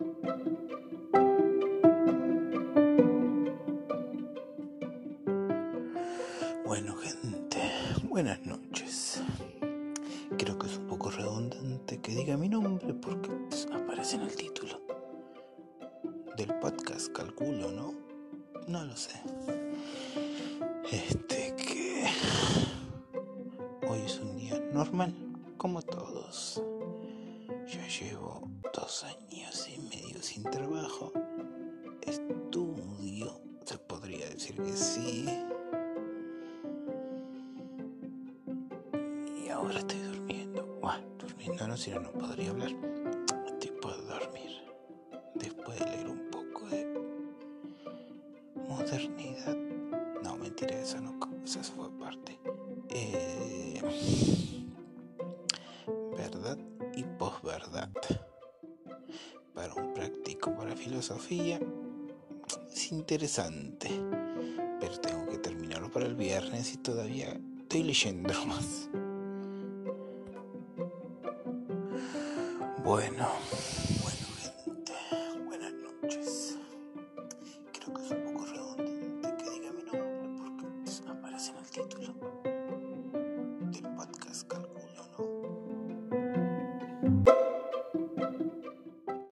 Bueno gente, buenas noches. Creo que es un poco redundante que diga mi nombre porque aparece en el título del podcast, calculo, ¿no? No lo sé. Este que hoy es un día normal, como todos. Llevo dos años y medio sin trabajo. Estudio, se podría decir que sí ahora estoy durmiendo. Buah, durmiendo no, si no, no podría hablar. Estoy por dormir. Después de leer un poco de modernidad. No, mentira, eso no, esa fue parte. Eh, y posverdad. Para un práctico para filosofía es interesante. Pero tengo que terminarlo para el viernes y todavía estoy leyendo más. Bueno, bueno gente, buenas noches. Creo que es un poco redundante que diga mi nombre porque aparece en el título.